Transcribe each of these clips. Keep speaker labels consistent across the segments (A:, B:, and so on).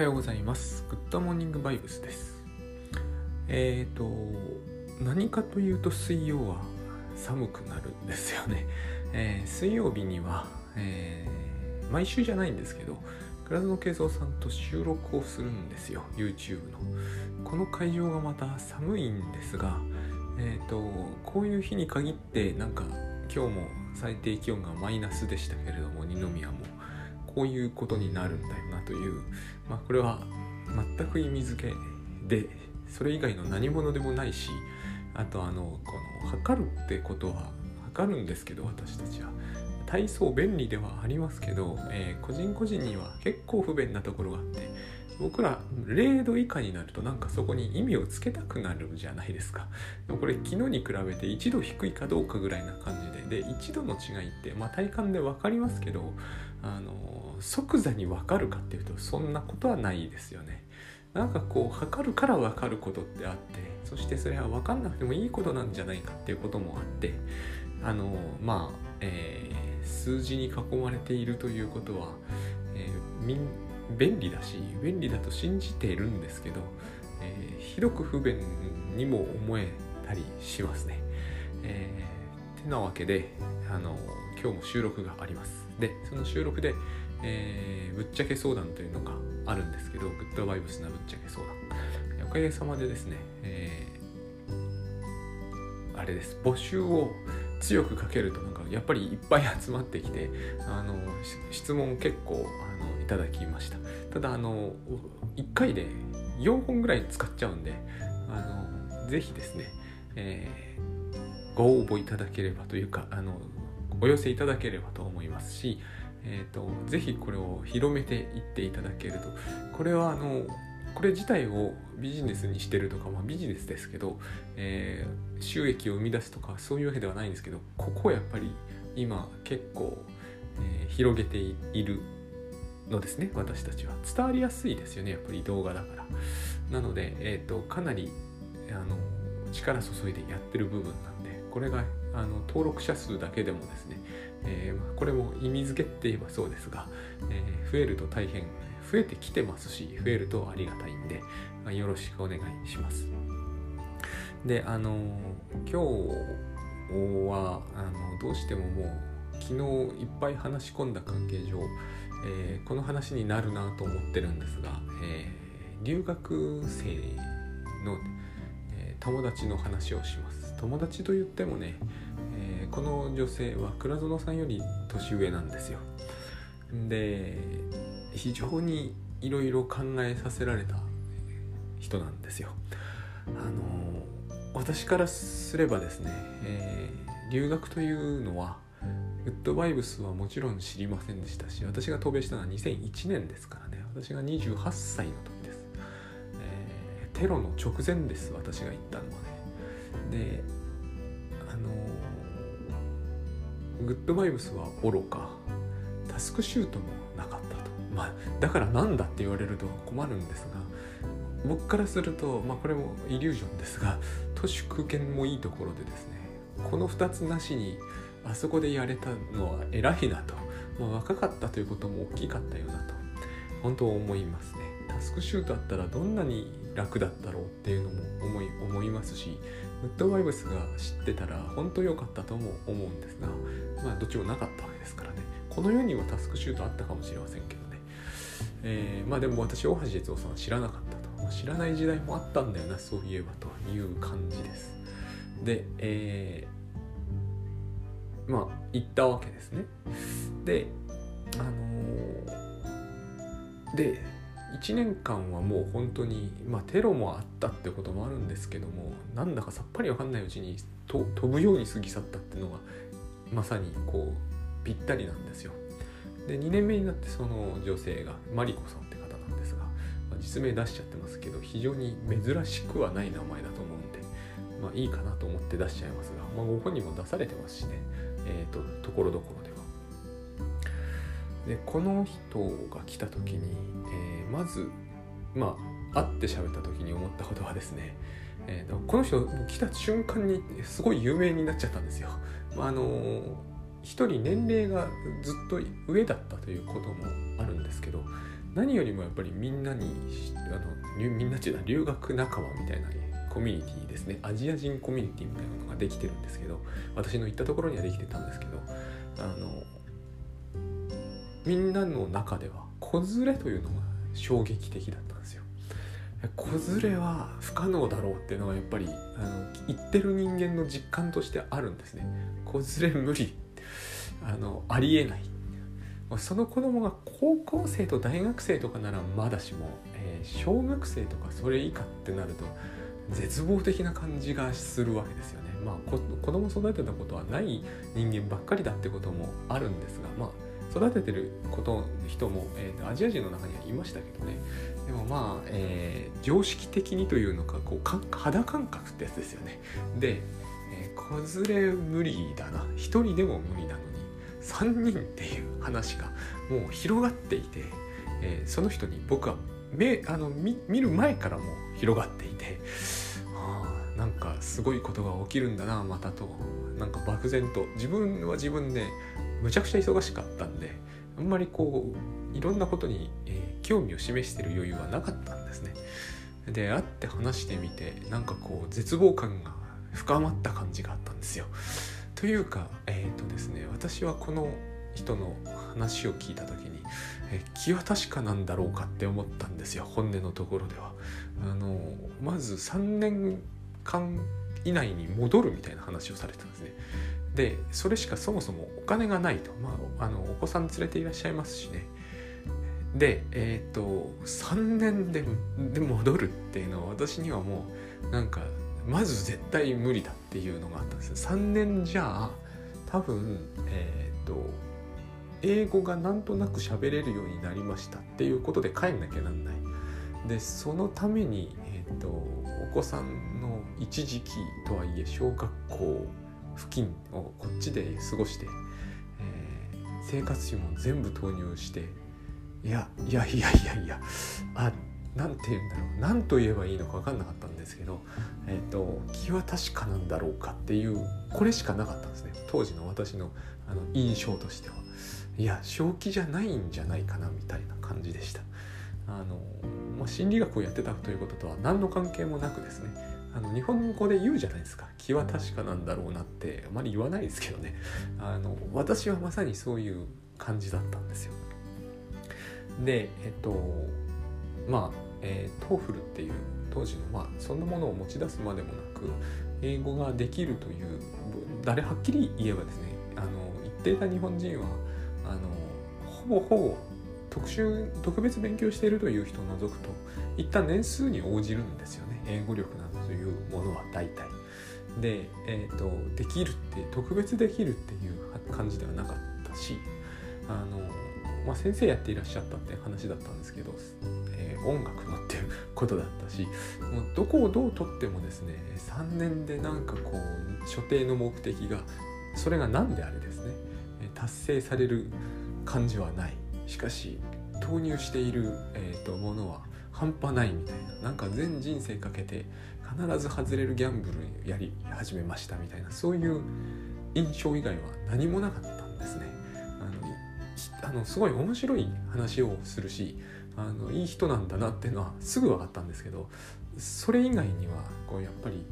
A: はようございます。グッドモーニングバイブスです。えっ、ー、と、何かというと水曜は寒くなるんですよね。えー水曜日には、えー毎週じゃないんですけど、倉園慶三さんと収録をするんですよ、YouTube の。この会場がまた寒いんですが、えっ、と、こういう日に限って、なんか今日も最低気温がマイナスでしたけれども、二宮も。こういうことになるんだよなという、まあ、これは全く意味付けでそれ以外の何者でもないしあとあのこの測るってことは測るんですけど私たちは。体操便利ではありますけど、えー個人個人には結構不便なところがあって僕ら0度以下になるとなんかそこに意味をつけたくなるじゃないですか。でもこれ昨日に比べて1度低いかどうかぐらいな感じで。で1度の違いって、まあ、体感で分かりますけどあの即座に分かるかっていうとそんなことはないですよね。なんかこう測るから分かることってあってそしてそれは分かんなくてもいいことなんじゃないかっていうこともあってあのまあ、えー数字に囲まれているということは、えーみん便利だし便利だと信じているんですけど、えーひどく不便にも思えたりしますね。えーてなわけであの今日も収録があります。でその収録で、えーぶっちゃけ相談というのがあるんですけどグッドバイブスなぶっちゃけ相談。おかげさまでですね、えーあれです募集を強くかけるとなんかやっぱりいっぱい集まってきてあの質問結構あのいただきましたただあの1回で4本ぐらい使っちゃうんであのぜひですね、えーご応募いただければというかあのお寄せいただければと思いますし、えー、とぜひこれを広めていっていただけると。これはあのこれ自体をビジネスにしてるとか、まあ、ビジネスですけど、えー収益を生み出すとかそういうわけではないんですけどここをやっぱり今結構、えー広げているのですね私たちは。伝わりやすいですよねやっぱり動画だから。なので、えー、とかなりあの力注いでやってる部分なんでこれがあの登録者数だけでもですね、えーこれも意味付けって言えばそうですが、えー増えると大変増えてきてますし増えるとありがたいんで、まあよろしくお願いします。であの今日はあのどうしてももう昨日いっぱい話し込んだ関係上、えーこの話になるなと思ってるんですが、えー留学生の、えー友達の話をします。友達と言ってもね、えこの女性は倉園さんより年上なんですよ。で非常にいろいろ考えさせられた人なんですよ。あの私からすればですね、え留学というのはグッドバイブスはもちろん知りませんでしたし私が渡米したのは2001年ですからね。私が28歳の時です、えーテロの直前です。私が行ったのはね。であのグッドバイブスは愚か。タスクシュートもなかったと。まあだからなんだって言われると困るんですが僕からすると、まあ、これもイリュージョンですが都市空間もいいところでですねこの2つなしにあそこでやれたのは偉いなと、まあ、若かったということも大きかったよなと。本当思いますね。タスクシュートあったらどんなに楽だったろうっていうのも思い思いますしグッドバイブスが知ってたら本当良かったとも思うんですがまあどっちもなかったわけですからね。この世にはタスクシュートあったかもしれませんけどね。えーまあでも私大橋哲夫さんは知らなかったと、知らない時代もあったんだよなそういえばという感じです。でえまあ行ったわけですね。であのーで1年間はもう本当にまあテロもあったってこともあるんですけどもなんだかさっぱりわかんないうちにと飛ぶように過ぎ去ったっていうのがまさにこうぴったりなんですよ。で2年目になってその女性がマリコさんって方なんですが、まあ実名出しちゃってますけど非常に珍しくはない名前だと思うんでまあいいかなと思って出しちゃいますが、まあ、ご本人も出されてますしね。えー、とところどころではでこの人が来た時に、えーまずまあ会って喋った時に思ったことはですね、えーとこの人来た瞬間にすごい有名になっちゃったんですよ。まああの一人年齢がずっと上だったということもあるんですけど何よりもやっぱりみんなにあのみんなっていうのは留学仲間みたいなコミュニティですねアジア人コミュニティみたいなのができてるんですけど私の行ったところにはできてたんですけどあのみんなの中では子連れというのが衝撃的だったんですよ。子連れは不可能だろうっていうのがやっぱりあの言ってる人間の実感としてあるんですね。子連れ無理あのありえないその子供が高校生と大学生とかならまだしも、えー、小学生とかそれ以下ってなると絶望的な感じがするわけですよね。まあ子供育てたことはない人間ばっかりだってこともあるんですがまあ育ててること人も、えー、アジア人の中にはいましたけどね。でもまあ、えー、常識的にというのかこうか肌感覚ってやつですよね。で、えー、子連れ無理だな。1人でも無理なのに3人っていう話がもう広がっていて、えー、その人に僕は目あの見る前からも広がっていてなんかすごいことが起きるんだなまたとなんか漠然と自分は自分でむちゃくちゃ忙しかったんであんまりこういろんなことに、えー、興味を示してる余裕はなかったんですね。で会って話してみてなんかこう絶望感が深まった感じがあったんですよ。というかえっ、ー、とですね私はこの人の話を聞いた時に、え気は確かなんだろうかって思ったんですよ本音のところでは。あのまず3年間以内に戻るみたいな話をされてたんですね。でそれしかそもそもお金がないと、まあ、あのお子さん連れていらっしゃいますしね。でえっ、ー、と3年でで戻るっていうのは私にはもうなんかまず絶対無理だっていうのがあったんです3年じゃあ多分えっ、ー、と英語がなんとなく喋れるようになりましたっていうことで帰んなきゃなんない。でそのために、とお子さんの一時期とはいえ小学校付近をこっちで過ごして、えー、生活費も全部投入していやいやいやいやいやあなんて言うんだろう何と言えばいいのか分かんなかったんですけど、えーと、気は確かなんだろうかっていうこれしかなかったんですね。当時の私のあの印象としては。いや正気じゃないんじゃないかなみたいな感じでした。あの、まあ、心理学をやってたということとは何の関係もなくですねあの日本語で言うじゃないですか。気は確かなんだろうなってあまり言わないですけどね。あの私はまさにそういう感じだったんですよ。でえっとまあ、えー、 TOEFL っていう当時のまあそんなものを持ち出すまでもなく英語ができるというだけはっきり言えばですねあの言っていた日本人はあのほぼほぼ特殊特別勉強しているという人を除くと一旦年数に応じるんですよね英語力などというものは大体。で、えーと、できるって特別できるっていう感じではなかったしあの、まあ、先生やっていらっしゃったって話だったんですけど、えー、音楽のっていうことだったしもうどこをどうとってもですね3年でなんかこう所定の目的がそれが何であれですね達成される感じはないしかし投入している、えーとものは半端ないみたいななんか全人生かけて必ず外れるギャンブルやり始めましたみたいなそういう印象以外は何もなかったんですね。あのあのすごい面白い話をするしあのいい人なんだなっていうのはすぐ分かったんですけどそれ以外にはこうやっぱり、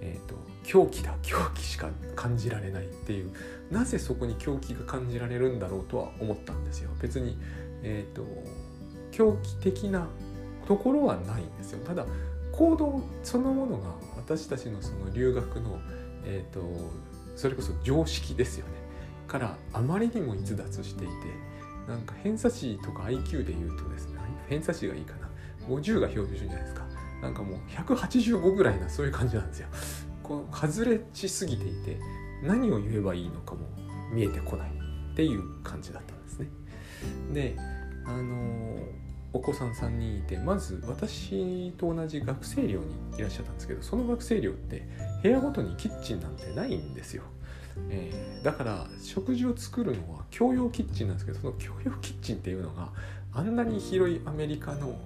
A: えーと、狂気だ狂気しか感じられないっていうなぜそこに狂気が感じられるんだろうとは思ったんですよ。別に、えーと狂気的なところはないんですよ。ただ行動そのものが私たちのその留学の、えーと、それこそ常識ですよね。からあまりにも逸脱していてなんか偏差値とか IQ で言うとですね偏差値がいいかな。50が標準じゃないですか。なんかもう185ぐらいなそういう感じなんですよ。こう外れしすぎていて何を言えばいいのかも見えてこないっていう感じだったんですね。であのお子さん3人いてまず私と同じ学生寮にいらっしゃったんですけどその学生寮って部屋ごとにキッチンなんてないんですよ、えー、だから食事を作るのは共用キッチンなんですけどその共用キッチンっていうのがあんなに広いアメリカの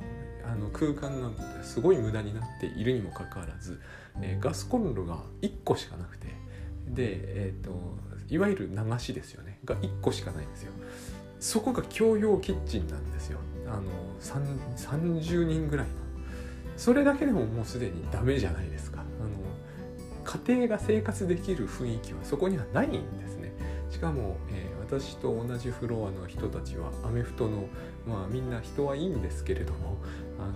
A: あの空間がすごい無駄になっているにもかかわらず、えー、ガスコンロが1個しかなくてで、えーと、といわゆる流しですよね。が1個しかないんですよ。そこが共用キッチンなんですよ。あの30人ぐらいの。それだけでももうすでにダメじゃないですか。あの家庭が生活できる雰囲気はそこにはないんですね。しかも、えー、私と同じフロアの人たちはアメフトのまあみんな人はいいんですけれどもあの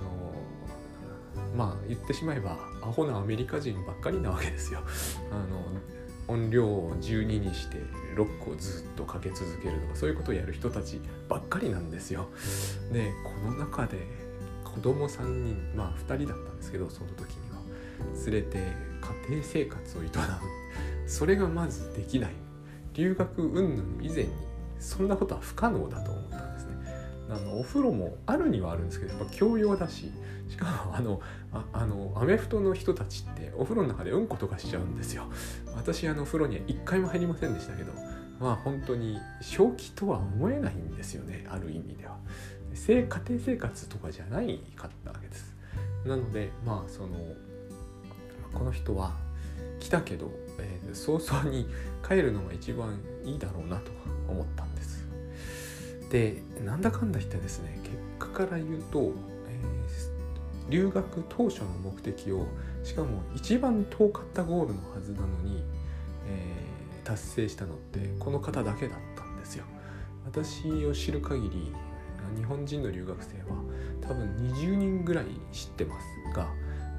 A: まあ言ってしまえばアホなアメリカ人ばっかりなわけですよ。あの音量を12にしてロックをずっとかけ続けるとかそういうことをやる人たちばっかりなんですよ。でこの中で子供3人まあ2人だったんですけどその時には連れて家庭生活を営むそれがまずできない留学云々以前にそんなことは不可能だと思ったんです。あのお風呂もあるにはあるんですけどやっぱ共用だししかもあのああのアメフトの人たちってお風呂の中でうんことかしちゃうんですよ。私あの風呂には一回も入りませんでしたけどまあ本当に正気とは思えないんですよねある意味では。家庭生活とかじゃないかったわけです。なのでまあそのこの人は来たけど、えー、早々に帰るのが一番いいだろうなと思ったんです。でなんだかんだ言ってですね結果から言うとえ留学当初の目的をしかも一番遠かったゴールのはずなのに、えー、達成したのってこの方だけだったんですよ。私を知る限り日本人の留学生は多分20人ぐらい知ってますが、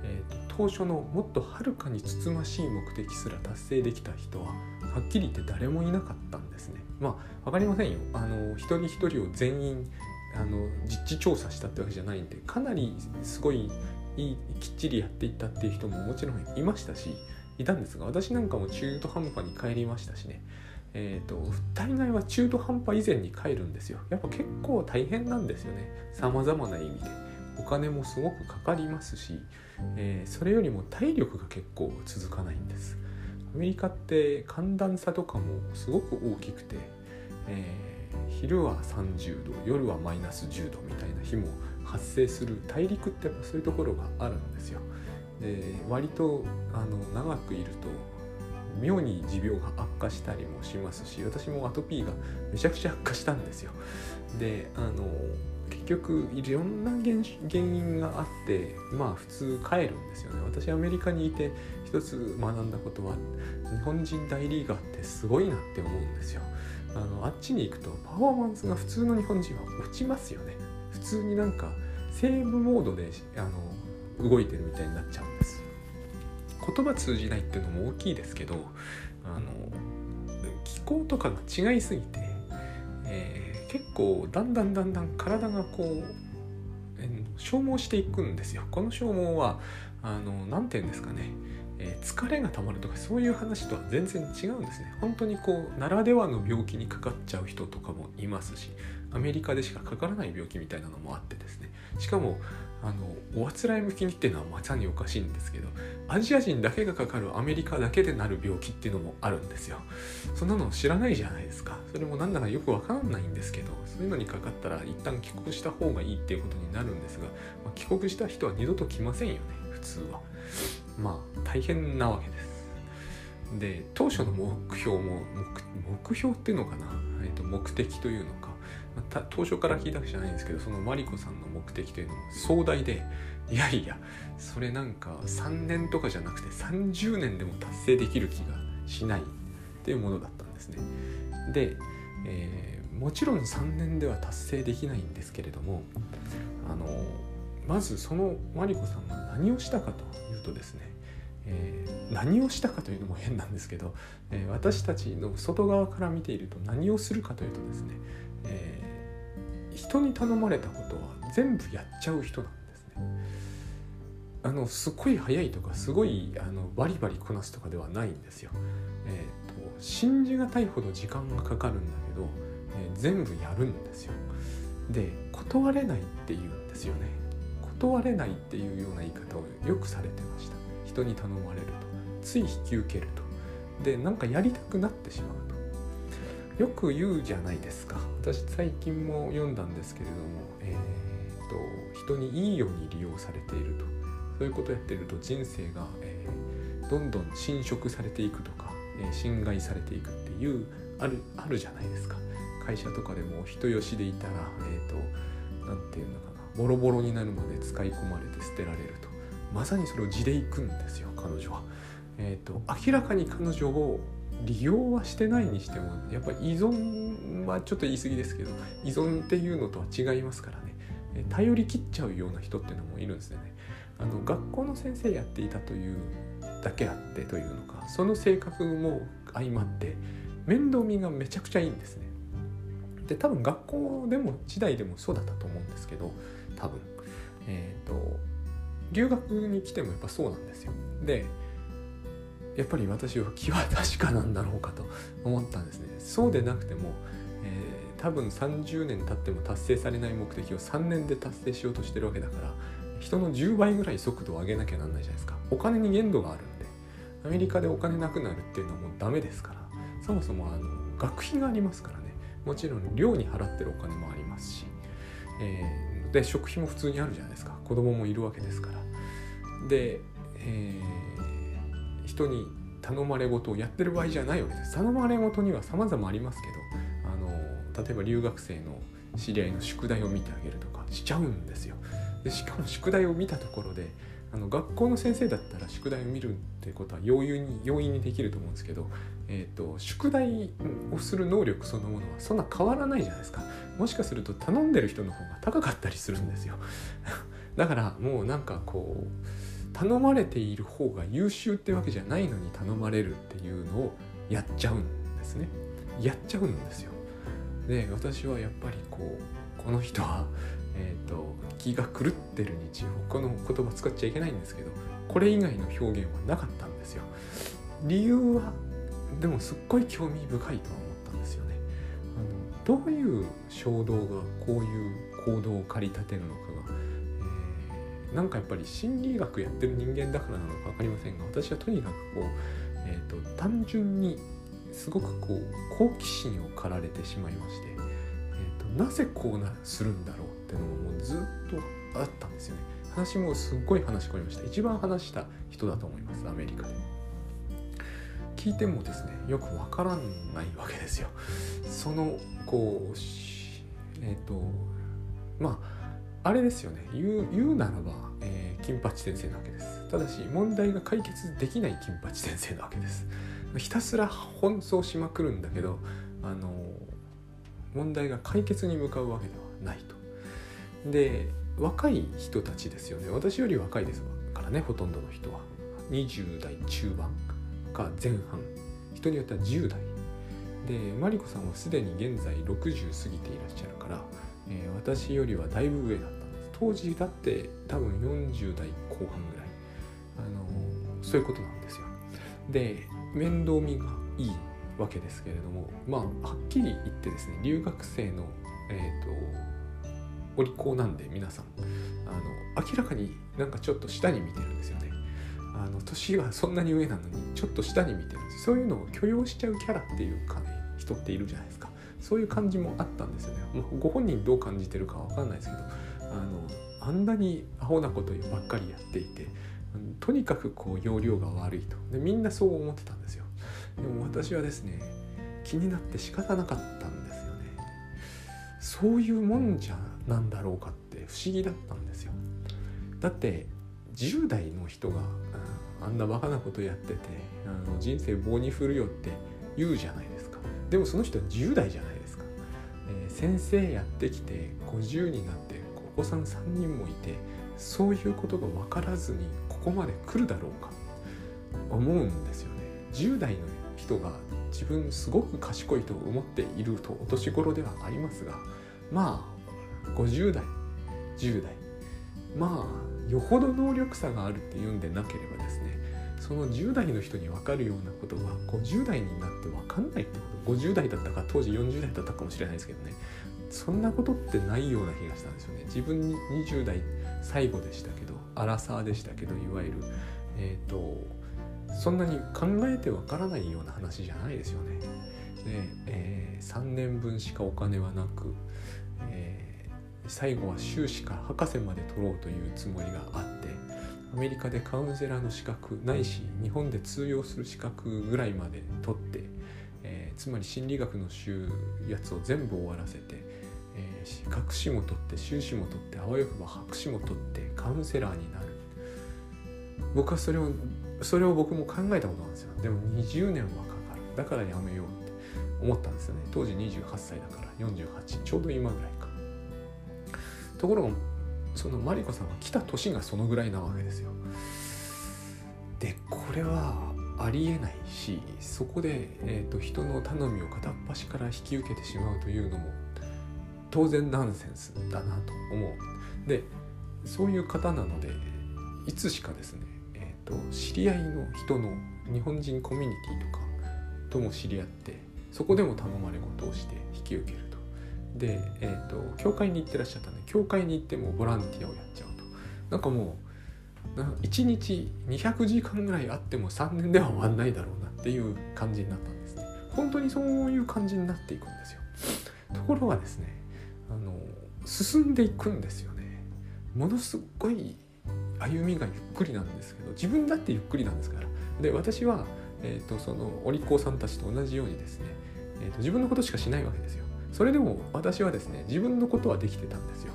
A: えーと、当初のもっとはるかにつつましい目的すら達成できた人ははっきり言って誰もいなかったんですね。まあ分かりませんよ。あの一人一人を全員あの実地調査したってわけじゃないんでかなりすごいいいきっちりやっていったっていう人ももちろんいましたしいたんですが私なんかも中途半端に帰りましたしねえーと、大概は中途半端以前に帰るんですよやっぱ結構大変なんですよねさまざまな意味でお金もすごくかかりますし、えー、それよりも体力が結構続かないんですアメリカって寒暖差とかもすごく大きくて、えー昼は30度夜はマイナス10度みたいな日も発生する大陸ってっそういうところがあるんですよ。で割とあの長くいると妙に持病が悪化したりもしますし私もアトピーがめちゃくちゃ悪化したんですよ。であの結局いろんな原因があってまあ普通帰るんですよね。私アメリカにいて一つ学んだことは日本人大リーガーってすごいなって思うんですよ。あのあっちに行くとパフォーマンスが普通の日本人は落ちますよね。普通になんかセーブモードであの動いてるみたいになっちゃうんです。言葉通じないっていうのも大きいですけどあの気候とかが違いすぎて、えー、結構だんだんだんだん体がこう、え、消耗していくんですよ。この消耗は何て言うんですかね。えー、疲れがたまるとかそういう話とは全然違うんですね。本当にこうならではの病気にかかっちゃう人とかもいますしアメリカでしかかからない病気みたいなのもあってですね。しかもあのおあつらい向きにっていうのはまさにおかしいんですけどアジア人だけがかかるアメリカだけでなる病気っていうのもあるんですよ。そんなの知らないじゃないですか。それもなんだかよくわかんないんですけどそういうのにかかったら一旦帰国した方がいいっていうことになるんですが、まあ、帰国した人は二度と来ませんよね普通は。まあ大変なわけです。で当初の目標も目標っていうのかな、えー、と目的というのか、まあ、当初から聞いたわけじゃないんですけどそのマリコさんの目的というのも壮大でいやいやそれなんか3年とかじゃなくて30年でも達成できる気がしないっていうものだったんですね。で、えー、もちろん3年では達成できないんですけれどもあのまずそのマリコさんが何をしたかというとですね、え、何をしたかというのも変なんですけど、えー、私たちの外側から見ていると何をするかというとですね、えー、人に頼まれたことは全部やっちゃう人なんですね。あのすごい早いとかすごいあのバリバリこなすとかではないんですよ。えーと、信じがたいほど時間がかかるんだけど、えー、全部やるんですよ。で断れないって言うんですよね。断れないっていうような言い方をよくされてました人に頼まれるとつい引き受けると。でなんかやりたくなってしまうと。よく言うじゃないですか。私最近も読んだんですけれども、えーと、人にいいように利用されていると。そういうことをやってると人生が、えー、どんどん侵食されていくとか、えー、侵害されていくっていうあるあるじゃないですか。会社とかでも人よしでいたらえっ、ー、と何て言うのかな。ボロボロになるまで使い込まれて捨てられると。まさにそれを地でいくんですよ彼女は。えーと、明らかに彼女を利用はしてないにしてもやっぱり依存はちょっと言い過ぎですけど依存っていうのとは違いますからね頼り切っちゃうような人っていうのもいるんですよね。あの学校の先生やっていたというだけあってというのかその性格も相まって面倒見がめちゃくちゃいいんですね。で多分学校でも時代でもそうだったと思うんですけど多分えっ、ー、と留学に来てもやっぱそうなんですよ。でやっぱり私は気は確かなんだろうかと思ったんですね。そうでなくても、えー、多分30年経っても達成されない目的を3年で達成しようとしてるわけだから人の10倍ぐらい速度を上げなきゃなんないじゃないですか。お金に限度があるんでアメリカでお金なくなるっていうのはもうダメですからそもそもあの学費がありますからねもちろん寮に払ってるお金もありますし、えー、で食費も普通にあるじゃないですか子供もいるわけですからで、えー、人に頼まれ事をやってる場合じゃないわけです。頼まれ事には様々ありますけどあの例えば留学生の知り合いの宿題を見てあげるとかしちゃうんですよ。でしかも宿題を見たところであの学校の先生だったら宿題を見るってことは容易に容易にできると思うんですけど、えーと、宿題をする能力そのものはそんな変わらないじゃないですか。もしかすると頼んでる人の方が高かったりするんですよ。だからもうなんかこう頼まれている方が優秀ってわけじゃないのに頼まれるっていうのをやっちゃうんですね。やっちゃうんですよ。で私はやっぱりこうこの人は えーと、気が狂ってる日常この言葉使っちゃいけないんですけどこれ以外の表現はなかったんですよ。理由はでもすっごい興味深いとは思ったんですよね。あのどういう衝動がこういう行動を駆り立てるのか、なんかやっぱり心理学やってる人間だからなのか分かりませんが私はとにかくこう、えーと単純にすごくこう好奇心を駆られてしまいまして、えーと、なぜこうなするんだろうっていうのももうずっとあったんですよね。話もすっごい話し込みました。一番話した人だと思いますアメリカで。聞いてもですねよくわからないわけですよ。そのこうえっ、ー、とまああれですよね。言う言うならば、えー、金八先生なわけです。ただし問題が解決できない金八先生なわけです。ひたすら奔走しまくるんだけどあの問題が解決に向かうわけではないと。で若い人たちですよね。私より若いですからねほとんどの人は。20代中盤か前半。人によっては10代。でマリコさんはすでに現在60過ぎていらっしゃるから、えー、私よりはだいぶ上だったんです。当時だって多分40代後半ぐらい、あのー、そういうことなんですよ。で面倒見がいいわけですけれどもまあはっきり言ってですね留学生のえっ、ー、とお利口なんで皆さん。あの明らかになんかちょっと下に見てるんですよね。あの年はそんなに上なのにちょっと下に見てるそういうのを許容しちゃうキャラっていうか、ね、人っているじゃないですか。そういう感じもあったんですよね。ご本人どう感じてるかわかんないですけどあのあんなにアホなことばっかりやっていてとにかくこう容量が悪いと。でみんなそう思ってたんですよ。でも私はですね気になって仕方なかったんですよね。そういうもんじゃなんだろうかって不思議だったんですよ。だって10代の人があんなバカなことやっててあの人生棒に振るよって言うじゃないですか。でもその人は10代じゃない、えー、先生やってきて50になってお子さん3人もいてそういうことが分からずにここまで来るだろうか思うんですよね。10代の人が自分すごく賢いと思っているとお年頃ではありますがまあ50代10代まあよほど能力差があるっていうんでなければですねその10代の人に分かるようなことが50代になって分かんないってこと。50代だったか当時40代だったかもしれないですけどね。そんなことってないような気がしたんですよね。自分20代最後でしたけどアラサーでしたけどいわゆるえっ、ー、とそんなに考えてわからないような話じゃないですよね。で、えー、3年分しかお金はなく、えー最後は修士から博士まで取ろうというつもりがあってアメリカでカウンセラーの資格ないし日本で通用する資格ぐらいまで取って、えーつまり心理学の週やつを全部終わらせて、えー学士も取って修士も取ってあわよくば博士も取ってカウンセラーになる。僕はそれをそれを僕も考えたことなんですよ。でも20年はかかる。だからやめようって思ったんですよね。当時28歳だから48ちょうど今ぐらいか。ところがそのマリコさんが来た年がそのぐらいなわけですよ。でこれはありえないしそこで、えーと、人の頼みを片っ端から引き受けてしまうというのも当然ナンセンスだなと思う。でそういう方なのでいつしかですね、えーと、知り合いの人の日本人コミュニティとかとも知り合ってそこでも頼まれ事をして引き受ける。で、えーと、教会に行ってらっしゃったんで教会に行ってもボランティアをやっちゃうと。なんかもう1日200時間ぐらいあっても3年では終わんないだろうなっていう感じになったんですね。本当にそういう感じになっていくんですよ。ところがですねあの進んでいくんですよね。ものすごい歩みがゆっくりなんですけど自分だってゆっくりなんですから。で私は、えーと、そのお利口さんたちと同じようにですね、えーと、自分のことしかしないわけですよ。それでも私はですね自分のことはできてたんですよ。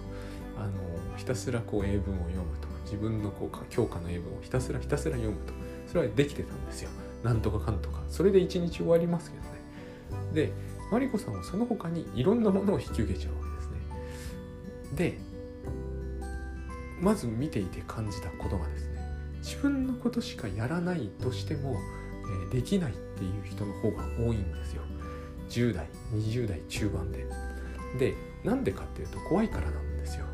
A: あのひたすらこう英文を読むと自分のこう教科の英文をひたすらひたすら読むとそれはできてたんですよ。なんとかかんとか。それで一日終わりますけどね。でマリコさんはその他にいろんなものを引き受けちゃうわけですね。でまず見ていて感じたことがですね。自分のことしかやらないとしても、え、できないっていう人の方が多いんですよ。10代20代中盤で。でなんでかっていうと怖いからなんですよ。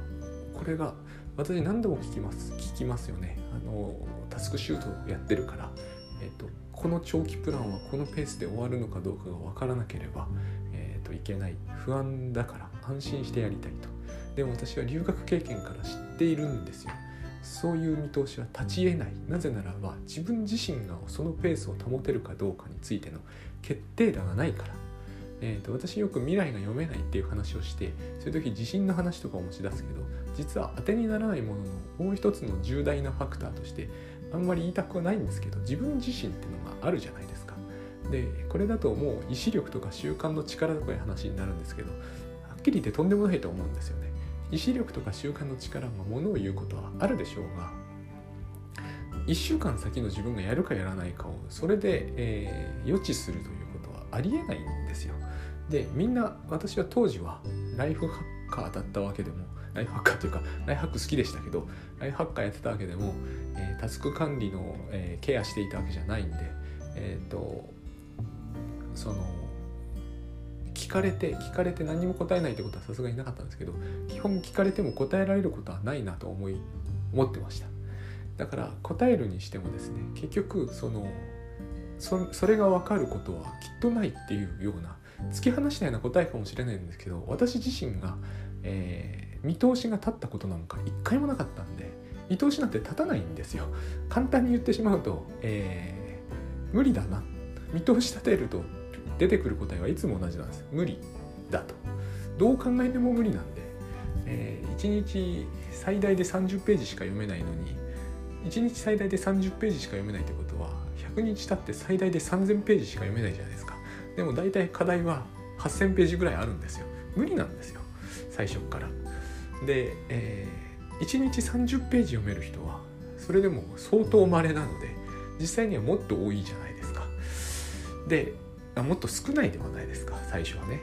A: これが私何度も聞きます聞きますよね。あのタスクシュートやってるから、えーと、この長期プランはこのペースで終わるのかどうかが分からなければ、えーといけない。不安だから安心してやりたいと。でも私は留学経験から知っているんですよ。そういう見通しは立ち得ない。なぜならば自分自身がそのペースを保てるかどうかについての決定打がないから、えーと、私よく未来が読めないっていう話をしてそういう時地震の話とかを持ち出すけど実は当てにならないもののもう一つの重大なファクターとしてあんまり言いたくはないんですけど自分自身ってのがあるじゃないですかでこれだともう意志力とか習慣の力とかいう話になるんですけどはっきり言ってとんでもないと思うんですよね意志力とか習慣の力がものを言うことはあるでしょうが1週間先の自分がやるかやらないかをそれで、えー、予知するということはありえないんですよ。でみんな私は当時はライフハッカーだったわけでもライフハッカーというかライフハック好きでしたけどライフハッカーやってたわけでも、えー、タスク管理の、えー、ケアしていたわけじゃないんでえっ、ー、とその聞かれて聞かれて何も答えないってことはさすがになかったんですけど基本聞かれても答えられることはないなと思い思ってました。だから答えるにしてもですね結局そのそそれが分かることはきっとないっていうような突き放したような答えかもしれないんですけど私自身が、えー、見通しが立ったことなんか一回もなかったんで見通しなんて立たないんですよ。簡単に言ってしまうと、えー、無理だな。見通し立てると出てくる答えはいつも同じなんです。無理だと。どう考えても無理なんで、えー、1日最大で30ページしか読めないのに1日最大で30ページしか読めないってことは100日経って最大で3000ページしか読めないじゃないですか。でも大体課題は8000ページぐらいあるんですよ。無理なんですよ。最初から。で、えー、1日30ページ読める人はそれでも相当稀なので実際にはもっと多いじゃないですか。であもっと少ないではないですか最初はね。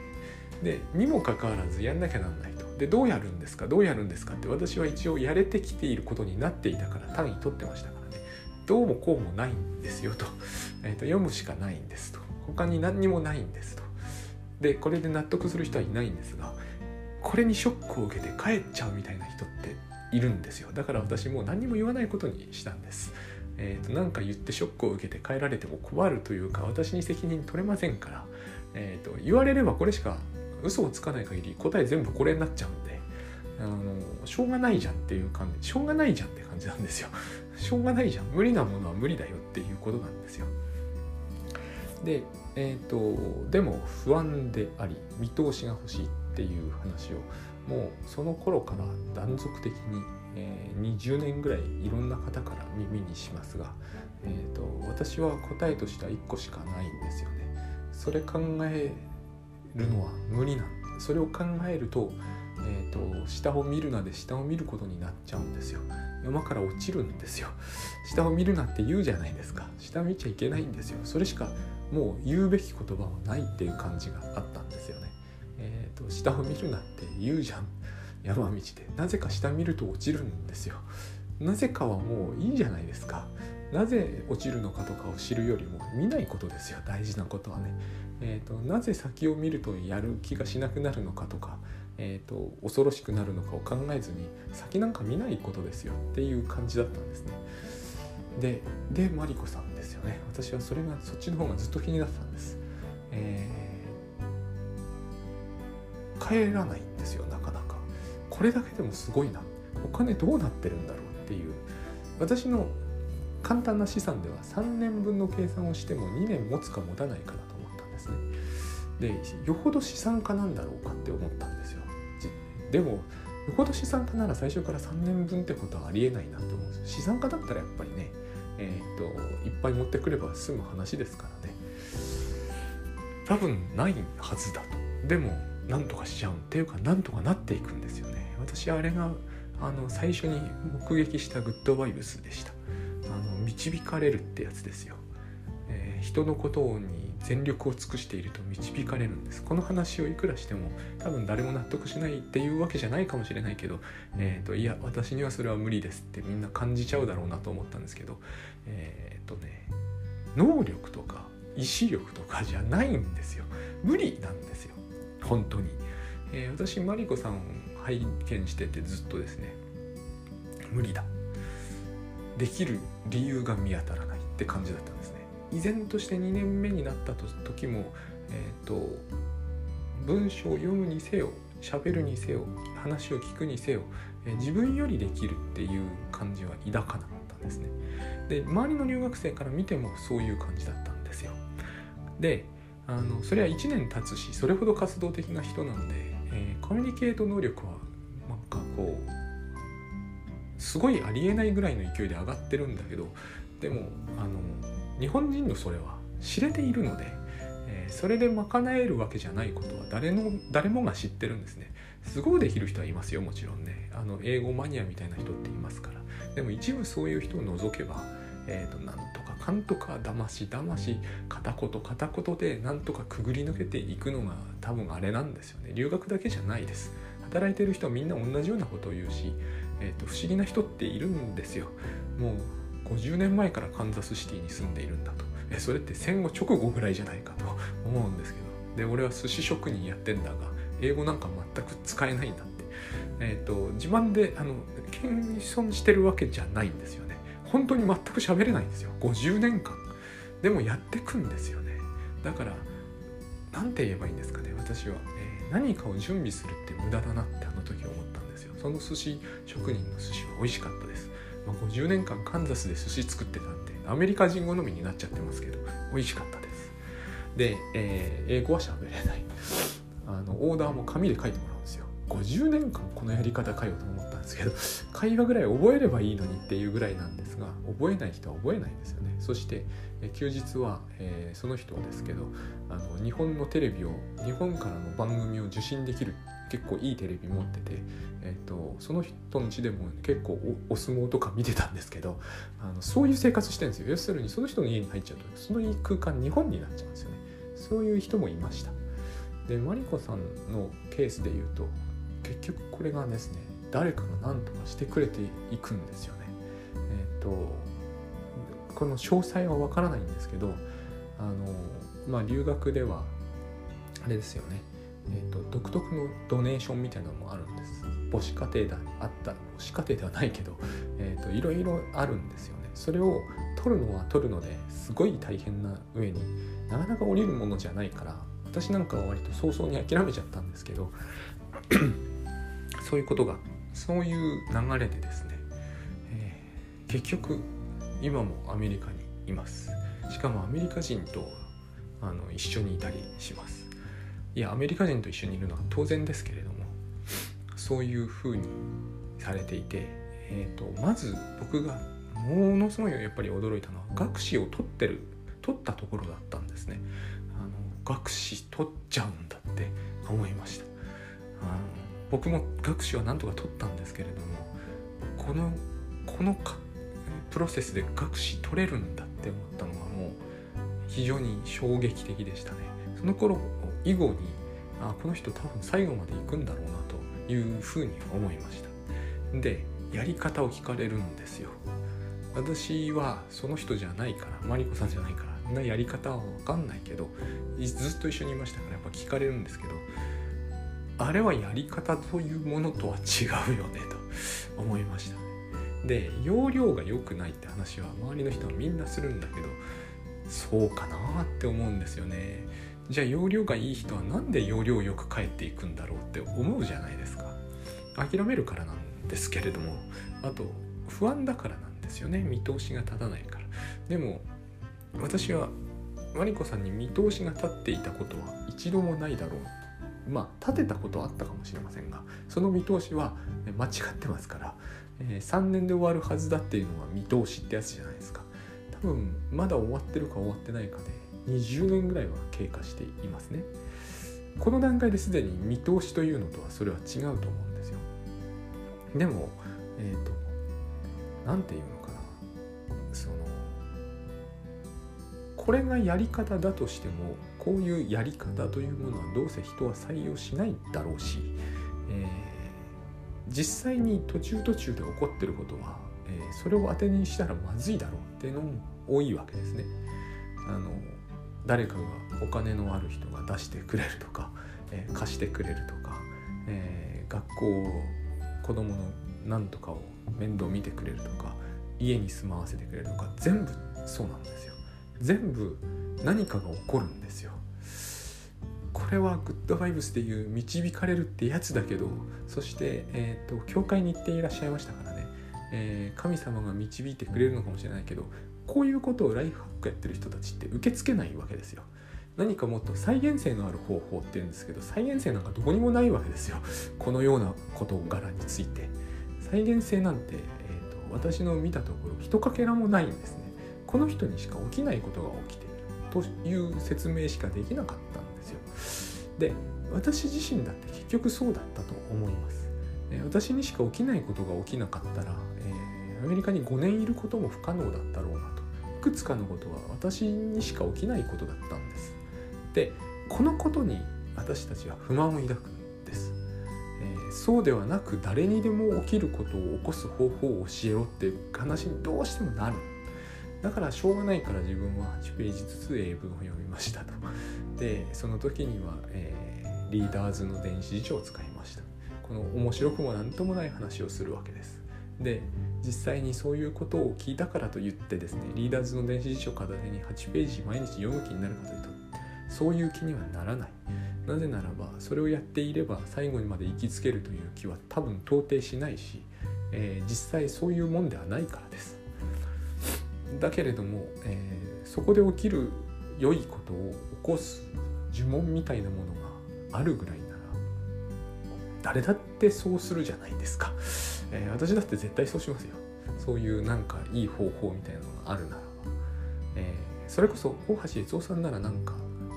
A: でにもかかわらずやんなきゃなんないと。でどうやるんですかどうやるんですかって私は一応やれてきていることになっていたから単位取ってましたからね。どうもこうもないんですよと,えーと、読むしかないんですと。他に何にもないんですと。でこれで納得する人はいないんですがこれにショックを受けて帰っちゃうみたいな人っているんですよ。だから私もう何にも言わないことにしたんです。えーと、なんか言ってショックを受けて帰られても困るというか私に責任取れませんから、えーと、言われればこれしか嘘をつかない限り答え全部これになっちゃうんであのしょうがないじゃんっていう感じしょうがないじゃんって感じなんですよ。しょうがないじゃん。無理なものは無理だよっていうことなんですよ。でえ、ー、とでも不安であり見通しが欲しいっていう話をもうその頃から断続的にえー、20年ぐらいいろんな方から耳にしますが、えーと、私は答えとしては1個しかないんですよね。それ考えるのは無理なんそれを考えると,、えーと、下を見るなで下を見ることになっちゃうんですよ。山から落ちるんですよ。下を見るなって言うじゃないですか。下見ちゃいけないんですよ。それしかもう言うべき言葉はないっていう感じがあったんですよね。えっ、ー、と下を見るなって言うじゃん。山道で。なぜか下見ると落ちるんですよ。なぜかはもういいじゃないですか。なぜ落ちるのかとかを知るよりも見ないことですよ。大事なことはね。えーと、なぜ先を見るとやる気がしなくなるのかとか、えーと、恐ろしくなるのかを考えずに先なんか見ないことですよっていう感じだったんですね。ででマリコさん。ね私はそれがそっちの方がずっと気になってたんです。えー、帰らないんですよなかなか。これだけでもすごいな。お金どうなってるんだろうっていう。私の簡単な資産では3年分の計算をしても2年持つか持たないかだと思ったんですね。でよほど資産家なんだろうかって思ったんですよ。でもよほど資産家なら最初から3年分ってことはありえないなって思うんです。資産家だったらやっぱりねえー、っといっぱい持ってくれば済む話ですからね。多分ないはずだと。でもなんとかしちゃうっていうかなんとかなっていくんですよね。私あれがあの最初に目撃したグッドバイブスでした。あの導かれるってやつですよ、えー、人のことに全力を尽くしていると導かれるんです。この話をいくらしても多分誰も納得しないっていうわけじゃないかもしれないけど、えーと、いや私にはそれは無理ですってみんな感じちゃうだろうなと思ったんですけどえっ、ー、とね能力とか意志力とかじゃないんですよ。無理なんですよ。本当に、えー、私マリコさんを拝見しててずっとですね無理だ。できる理由が見当たらないって感じだった。依然として2年目になった時も、えーと、文章を読むにせよ喋るにせよ話を聞くにせよ、えー、自分よりできるっていう感じは抱かなかったんですね。で周りの留学生から見てもそういう感じだったんですよ。であのそれは1年経つしそれほど活動的な人なんで、えー、コミュニケート能力はなんかこうすごいありえないぐらいの勢いで上がってるんだけどでもあの日本人のそれは知れているので、えー、それで賄えるわけじゃないことは誰の誰もが知ってるんですね。すごいできる人はいますよもちろんね。あの英語マニアみたいな人っていますから。でも一部そういう人を除けばえーと、なんとかかんとかだましだまし片言片言でなんとかくぐり抜けていくのが多分あれなんですよね。留学だけじゃないです。働いてる人はみんな同じようなことを言うし、えーと不思議な人っているんですよ。もう50年前からカンザスシティに住んでいるんだと。えそれって戦後直後ぐらいじゃないかと 思うんですけど。で俺は寿司職人やってんだが英語なんか全く使えないんだって、えーと、自慢であの謙遜してるわけじゃないんですよね。本当に全く喋れないんですよ。50年間。でもやってくんですよね。だから何て言えばいいんですかね。私は、えー、何かを準備するって無駄だなってあの時思ったんですよ。その寿司職人の寿司は美味しかったです。まあ、50年間カンザスで寿司作ってたんでアメリカ人好みになっちゃってますけど美味しかったです。で、えー、英語は喋れない。あのオーダーも紙で書いてもらうんですよ。50年間このやり方かよと思ったんですけど 会話ぐらい覚えればいいのにっていうぐらいなんですが覚えない人は覚えないんですよね。そして、え休日は、えー、その人はですけどあの日本のテレビを日本からの番組を受信できる結構いいテレビ持ってて、えーと、その人の家でも結構お相撲とか見てたんですけどあのそういう生活してるんですよ。要するにその人の家に入っちゃうとその空間日本になっちゃうんですよね。そういう人もいました。でマリコさんのケースで言うと結局これがですね誰かが何とかしてくれていくんですよね。えっ、ー、とこの詳細はわからないんですけどあのまあ留学ではあれですよね。えーと、独特のドネーションみたいなのもあるんです。母子家庭であった母子家庭ではないけど、えーと、いろいろあるんですよね。それを取るのは取るのですごい大変な上になかなか降りるものじゃないから私なんかは割と早々に諦めちゃったんですけどそういうことがそういう流れでですね、えー、結局今もアメリカにいます。しかもアメリカ人とあの一緒にいたりします。いやアメリカ人と一緒にいるのは当然ですけれどもそういうふうにされていて、えーと、まず僕がものすごいやっぱり驚いたのは学士を取ってる取ったところだったんですね。あの学士取っちゃうんだって思いましたあの僕も学士はなんとか取ったんですけれどもこのこのかプロセスで学士取れるんだって思ったのはもう非常に衝撃的でしたねその頃以後にあこの人多分最後まで行くんだろうなというふうに思いました。でやり方を聞かれるんですよ。私はその人じゃないからマリコさんじゃないからなやり方は分かんないけどずっと一緒にいましたからやっぱ聞かれるんですけどあれはやり方というものとは違うよねと思いました。で容量が良くないって話は周りの人はみんなするんだけどそうかなって思うんですよね。じゃあ容量がいい人は何で容量よく帰っていくんだろうって思うじゃないですか。諦めるからなんですけれどもあと不安だからなんですよね。見通しが立たないから。でも私はマリコさんに見通しが立っていたことは一度もないだろう。まあ立てたことはあったかもしれませんがその見通しは間違ってますから、えー、3年で終わるはずだっていうのは見通しってやつじゃないですか。多分まだ終わってるか終わってないかで20年ぐらいは経過していますね。この段階ですでに見通しというのとはそれは違うと思うんですよ。でもえっ、ー、と何て言うのかな。そのこれがやり方だとしてもこういうやり方というものはどうせ人は採用しないだろうし、えー、実際に途中途中で起こってることは、えー、それを当てにしたらまずいだろうっていうのも多いわけですね。あの誰かがお金のある人が出してくれるとか、えー、貸してくれるとか、え学校を子供の何とかを面倒見てくれるとか家に住まわせてくれるとか全部そうなんですよ。全部何かが起こるんですよこれはグッドバイブスでいう導かれるってやつだけどそして、えーと、教会に行っていらっしゃいましたか、えー、神様が導いてくれるのかもしれないけどこういうことをライフハックやってる人たちって受け付けないわけですよ。何かもっと再現性のある方法って言うんですけど再現性なんかどこにもないわけですよ。このような事柄について。再現性なんて、えーと私の見たところ一かけらもないんですね。この人にしか起きないことが起きている。という説明しかできなかったんですよ。で私自身だって結局そうだったと思います。私にしか起きないことが起きなかったら、アメリカに5年いることも不可能だったろうなといくつかのことは私にしか起きないことだったんです。でこのことに私たちは不満を抱くんです。えー、そうではなく誰にでも起きることを起こす方法を教えろっていう話にどうしてもなるだからしょうがないから自分は8ページずつ英文を読みましたと。でその時には、えー、リーダーズの電子辞書を使いました。この面白くも何ともない話をするわけです。で実際にそういうことを聞いたからといってですねリーダーズの電子辞書片手に8ページ毎日読む気になるかというとそういう気にはならない。なぜならばそれをやっていれば最後にまで行きつけるという気は多分到底しないし、えー、実際そういうもんではないからです。だけれども、えー、そこで起きる良いことを起こす呪文みたいなものがあるぐらい誰だってそうするじゃないですか、えー、私だって絶対そうしますよ。そういうなんかいい方法みたいなのがあるなら。ば、えー、それこそ大橋悦夫さんならなんか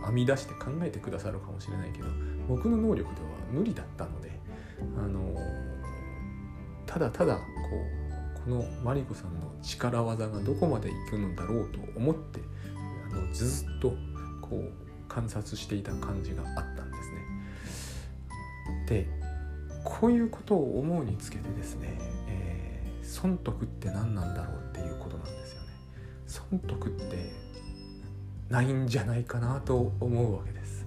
A: 編み出して考えてくださるかもしれないけど僕の能力では無理だったのであのただただこうこのマリコさんの力技がどこまでいくのだろうと思ってあのずっとこう観察していた感じがあった。こういうことを思うにつけてですね、えー、損得って何なんだろうっていうことなんですよね。損得ってないんじゃないかなと思うわけです。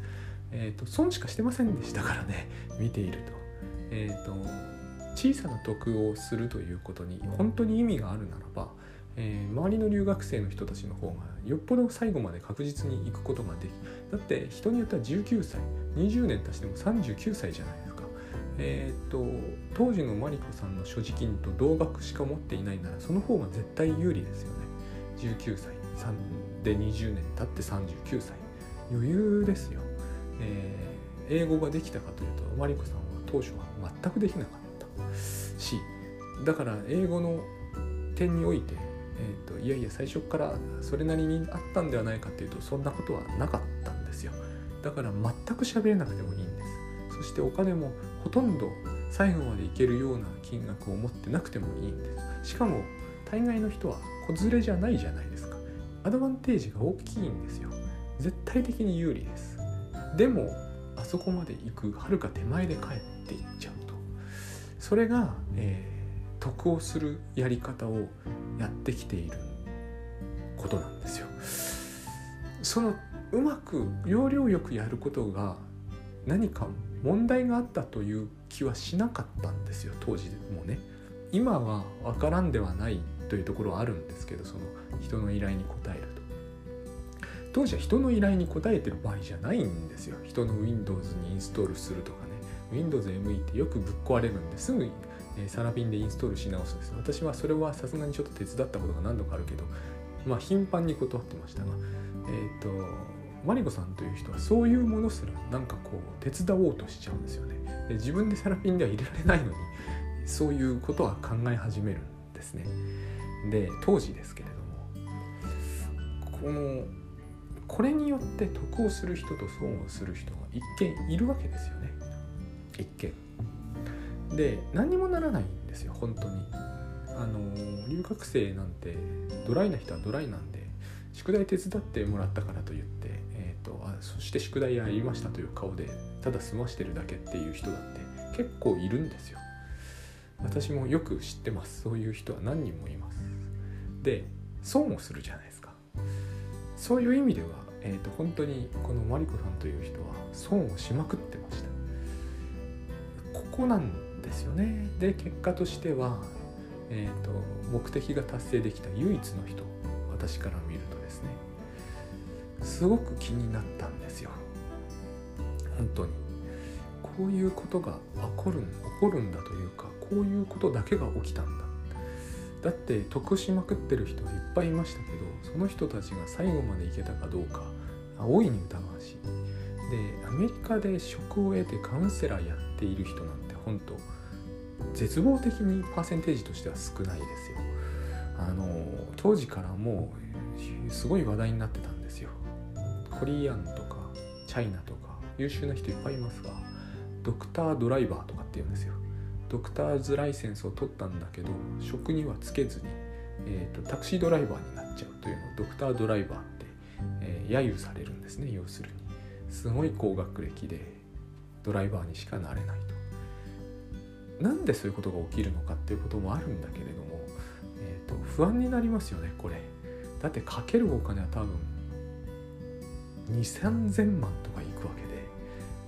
A: えっ、ー、と損しかしてませんでしたからね見ていると。えっ、ー、と小さな得をするということに本当に意味があるならば、えー、周りの留学生の人たちの方がよっぽど最後まで確実に行くことができだって人によっては19歳20年経しても39歳じゃない。えーと、当時のマリコさんの所持金と同額しか持っていないならその方が絶対有利ですよね。19歳で20年経って39歳余裕ですよ、えー、英語ができたかというとマリコさんは当初は全くできなかったしだから英語の点において、えーと、いやいや最初からそれなりにあったんではないかっていうとそんなことはなかったんですよ。だから全く喋れなくてもいいんですそしてお金もほとんど最後までいけるような金額を持ってなくてもいいんです。しかも大概の人は子連れじゃないじゃないですか。アドバンテージが大きいんですよ。絶対的に有利です。でもあそこまで行くはるか手前で帰っていっちゃうと。それが、えー、得をするやり方をやってきていることなんですよ。そのうまく要領よくやることが何か問題があったという気はしなかったんですよ当時もね。今は分からんではないというところはあるんですけどその人の依頼に応えると。当時は人の依頼に応えてる場合じゃないんですよ。人の Windows にインストールするとかね。Windows ME ってよくぶっ壊れるんですぐえサラピンでインストールし直すんです。私はそれはさすがにちょっと手伝ったことが何度かあるけどまあ頻繁に断ってましたがえっ、ー、とマリコさんという人はそういうものすらなんかこう手伝おうとしちゃうんですよね。で自分でサラピンでは入れられないのにそういうことは考え始めるんですね。で当時ですけれどもこのこれによって得をする人と損をする人が一見いるわけですよね。一見。で何にもならないんですよ本当に。あの留学生なんてドライな人はドライなんで宿題手伝ってもらったからといって、えーと、あそして宿題やりましたという顔でただ済ましてるだけっていう人だって結構いるんですよ。私もよく知ってます。そういう人は何人もいます。で損をするじゃないですか。そういう意味では、えーと、本当にこのマリコさんという人は損をしまくってました。ここなんですよね。で結果としては、えーと、目的が達成できた唯一の人私から見るすごく気になったんですよ。本当に。こういうことが起こる起こるんだというかこういうことだけが起きたんだ。だって得しまくってる人はいっぱいいましたけどその人たちが最後までいけたかどうか大いに疑わしい。でアメリカで職を得てカウンセラーやっている人なんて本当絶望的にパーセンテージとしては少ないですよ。あの当時からもうすごい話題になってたんですよ。コリアンとかチャイナとか優秀な人いっぱいいますがドクタードライバーとかって言うんですよ。ドクターズライセンスを取ったんだけど職にはつけずに、えーと、タクシードライバーになっちゃうというのをドクタードライバーって、えー、揶揄されるんですね要するに。すごい高学歴でドライバーにしかなれないと。なんでそういうことが起きるのかっていうこともあるんだけれども、えーと、と不安になりますよねこれ。だってかけるお金は多分2,3000万とかいくわけで。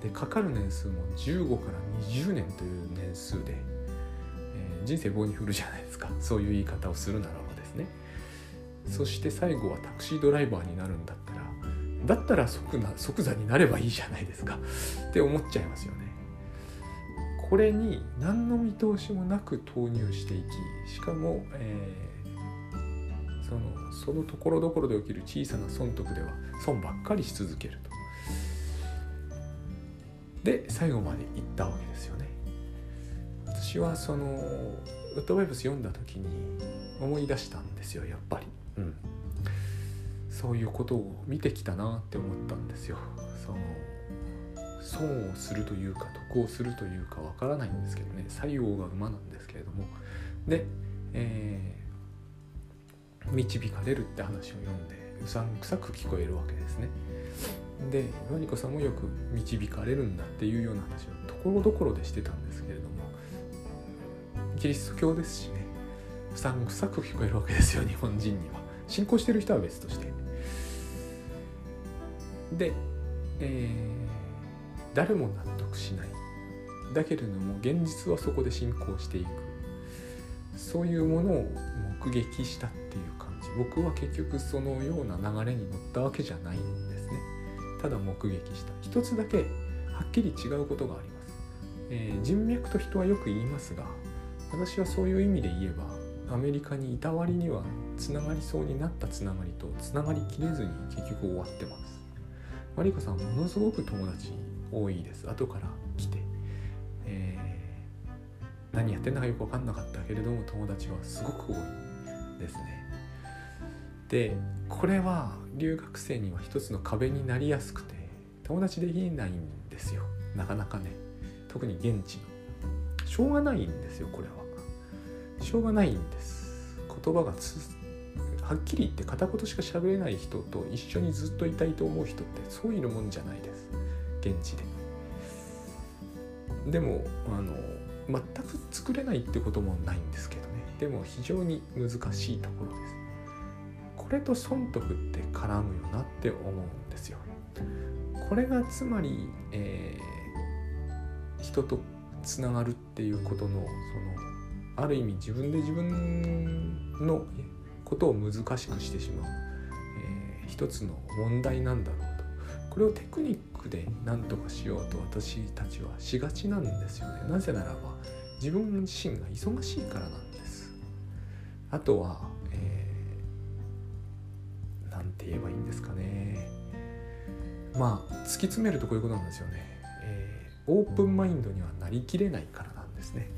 A: かかる年数も15から20年という年数で、えー、人生棒に振るじゃないですか。そういう言い方をするならばですね。そして最後はタクシードライバーになるんだったらだったら即な即座になればいいじゃないですか。って思っちゃいますよね。これに何の見通しもなく投入していきしかも、えー、そのところどころで起きる小さな損得では損ばっかりし続けると。で最後まで行ったわけですよね。私はそのウッドウェブス読んだ時に思い出したんですよやっぱり、うん、そういうことを見てきたなって思ったんですよ。その損をするというか得をするというかわからないんですけどね。作用が馬なんですけれども。で、え、導かれるって話を読んでうさんくさく聞こえるわけですね。でヨニコさんもよく導かれるんだっていうような話をところどころでしてたんですけれどもキリスト教ですしね。うさんくさく聞こえるわけですよ日本人には。信仰してる人は別として。で、えー、誰も納得しない。だけれども現実はそこで進行していく。そういうものを目撃したっていう感じ。僕は結局そのような流れに乗ったわけじゃないんですね。ただ目撃した。一つだけはっきり違うことがあります、えー、人脈と人はよく言いますが私はそういう意味で言えばアメリカにいた割にはつながりそうになったつながりとつながりきれずに結局終わってます。マリコさんものすごく友達多いです。後から、何やってんだかよく分かんなかったけれども友達はすごく多いですね。でこれは留学生には一つの壁になりやすくて友達できないんですよ。なかなかね。特に現地の。しょうがないんですよこれは。しょうがないんです。言葉がつはっきり言って片言しか喋れない人と一緒にずっといたいと思う人ってそういうもんじゃないです。現地で。でもあの全く作れないってこともないんですけどね。でも非常に難しいところです。これと損得って絡むよなって思うんですよこれがつまり、えー、人とつながるっていうことのそのある意味自分で自分のことを難しくしてしまう、えー、一つの問題なんだろうと。これをテクニックで何とかしようと私たちはしがちなんですよね。なぜならば自分自身が忙しいからなんです。あとは何、えー、て言えばいいんですかね。まあ突き詰めるとこういうことなんですよね、えー、オープンマインドにはなりきれないからなんですね。